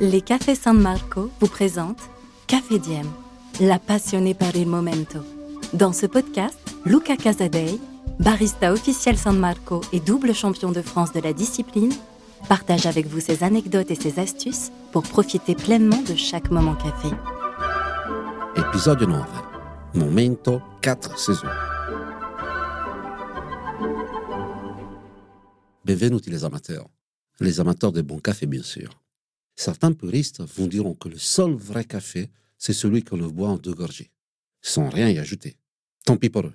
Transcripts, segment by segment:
Les Cafés San Marco vous présentent Café Diem, la passionnée par il momento. Dans ce podcast, Luca Casadei, barista officiel San Marco et double champion de France de la discipline, partage avec vous ses anecdotes et ses astuces pour profiter pleinement de chaque moment café. Épisode 9. Momento 4 saisons. Bienvenue les amateurs. Les amateurs de bon café, bien sûr. Certains puristes vous diront que le seul vrai café, c'est celui qu'on le boit en deux gorgées, sans rien y ajouter. Tant pis pour eux.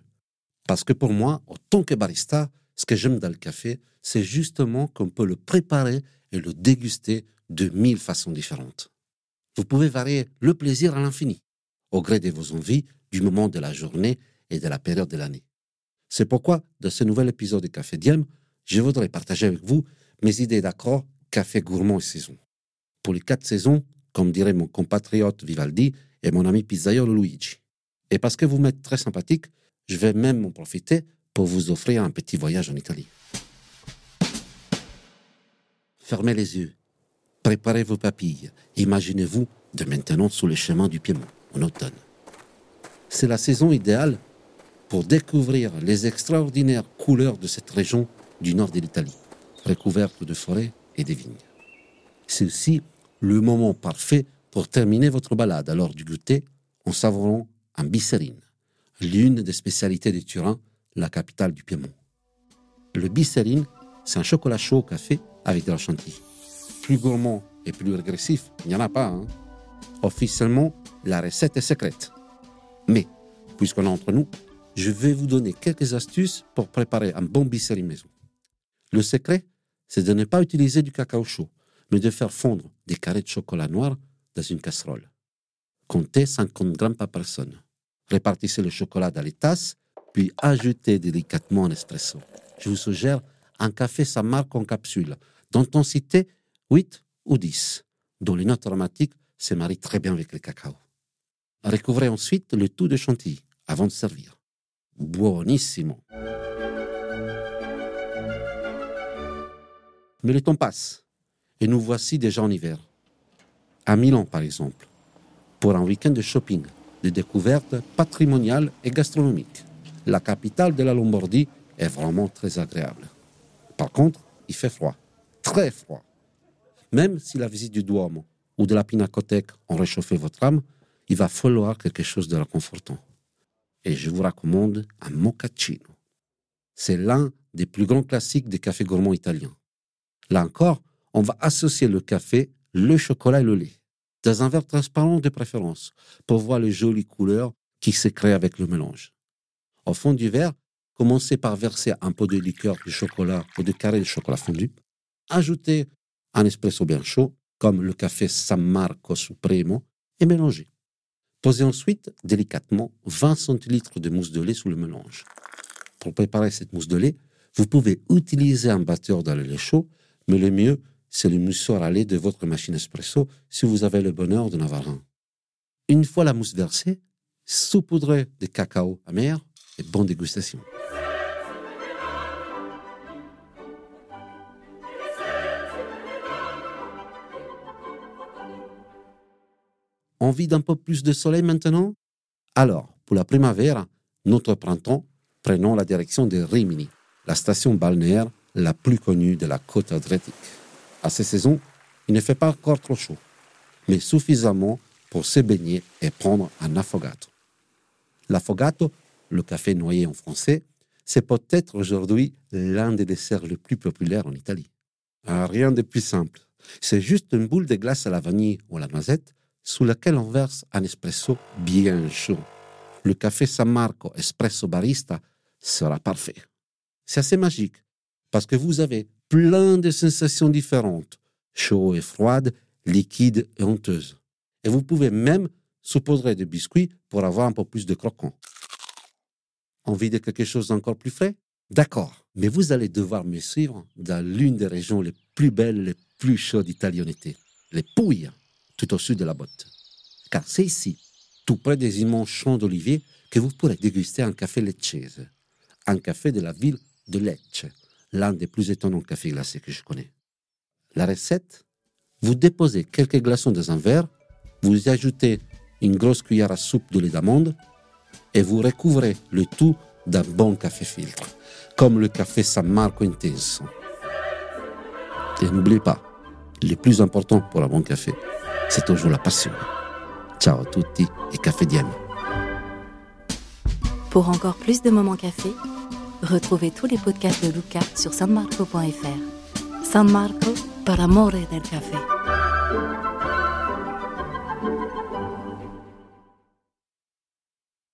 Parce que pour moi, en tant que barista, ce que j'aime dans le café, c'est justement qu'on peut le préparer et le déguster de mille façons différentes. Vous pouvez varier le plaisir à l'infini, au gré de vos envies, du moment de la journée et de la période de l'année. C'est pourquoi, dans ce nouvel épisode de Café Diem, je voudrais partager avec vous mes idées d'accord café gourmand et saison. Pour les quatre saisons, comme dirait mon compatriote Vivaldi et mon ami pizzaiolo Luigi. Et parce que vous m'êtes très sympathique, je vais même en profiter pour vous offrir un petit voyage en Italie. Fermez les yeux, préparez vos papilles, imaginez-vous de maintenant sous les chemins du Piémont, en automne. C'est la saison idéale pour découvrir les extraordinaires couleurs de cette région du nord de l'Italie, recouverte de forêts et de vignes. C'est aussi le moment parfait pour terminer votre balade à l'heure du goûter en savourant un bisserine, l'une des spécialités de Turin, la capitale du Piémont. Le bisserine, c'est un chocolat chaud au café avec de la chantilly. Plus gourmand et plus régressif, il n'y en a pas. Hein. Officiellement, la recette est secrète. Mais, puisqu'on est entre nous, je vais vous donner quelques astuces pour préparer un bon bisserine maison. Le secret, c'est de ne pas utiliser du cacao chaud, mais de faire fondre des carrés de chocolat noir dans une casserole. Comptez 50 grammes par personne. Répartissez le chocolat dans les tasses, puis ajoutez délicatement un espresso. Je vous suggère un café sa marque en capsule, d'intensité 8 ou 10, dont les notes aromatiques se marient très bien avec le cacao. Recouvrez ensuite le tout de chantilly avant de servir. Buonissimo. Mais le temps passe et nous voici déjà en hiver. À Milan, par exemple, pour un week-end de shopping, de découvertes patrimoniales et gastronomiques. La capitale de la Lombardie est vraiment très agréable. Par contre, il fait froid, très froid. Même si la visite du Duomo ou de la Pinacothèque ont réchauffé votre âme, il va falloir quelque chose de réconfortant. Et je vous recommande un mochaccino. C'est l'un des plus grands classiques des cafés gourmands italiens. Là encore, on va associer le café, le chocolat et le lait, dans un verre transparent de préférence, pour voir les jolies couleurs qui se créent avec le mélange. Au fond du verre, commencez par verser un peu de liqueur de chocolat ou de carré de chocolat fondu. Ajoutez un espresso bien chaud, comme le café San Marco Supremo, et mélangez. Posez ensuite délicatement 20 centilitres de mousse de lait sous le mélange. Pour préparer cette mousse de lait, vous pouvez utiliser un batteur dans le lait chaud mais le mieux, c'est le moussoir à lait de votre machine espresso si vous avez le bonheur de avoir un. Une fois la mousse versée, saupoudrez de cacao amer et bonne dégustation. Envie d'un peu plus de soleil maintenant? Alors, pour la primavera, notre printemps, prenons la direction de Rimini, la station balnéaire la plus connue de la côte adriatique. À ces saisons, il ne fait pas encore trop chaud, mais suffisamment pour se baigner et prendre un affogato. L'affogato, le café noyé en français, c'est peut-être aujourd'hui l'un des desserts les plus populaires en Italie. Ah, rien de plus simple. C'est juste une boule de glace à la vanille ou à la noisette sous laquelle on verse un espresso bien chaud. Le café San Marco Espresso Barista sera parfait. C'est assez magique parce que vous avez plein de sensations différentes, chaud et froide, liquide et honteuse. Et vous pouvez même saupoudrer des biscuits pour avoir un peu plus de croquant. Envie de quelque chose d'encore plus frais? D'accord, mais vous allez devoir me suivre dans l'une des régions les plus belles, les plus chaudes d'Italianité, les Pouilles, tout au sud de la botte. Car c'est ici, tout près des immenses champs d'oliviers, que vous pourrez déguster un café lecchese, un café de la ville de Lecce, l'un des plus étonnants cafés glacés que je connais. La recette vous déposez quelques glaçons dans un verre, vous y ajoutez une grosse cuillère à soupe de lait d'amande et vous recouvrez le tout d'un bon café filtre, comme le café San Marco Intenso. Et n'oubliez pas, le plus important pour un bon café, c'est toujours la passion. Ciao a tutti et café Diem. Pour encore plus de moments café, retrouvez tous les podcasts de Luca sur sanmarco.fr. San Marco, par amore del café.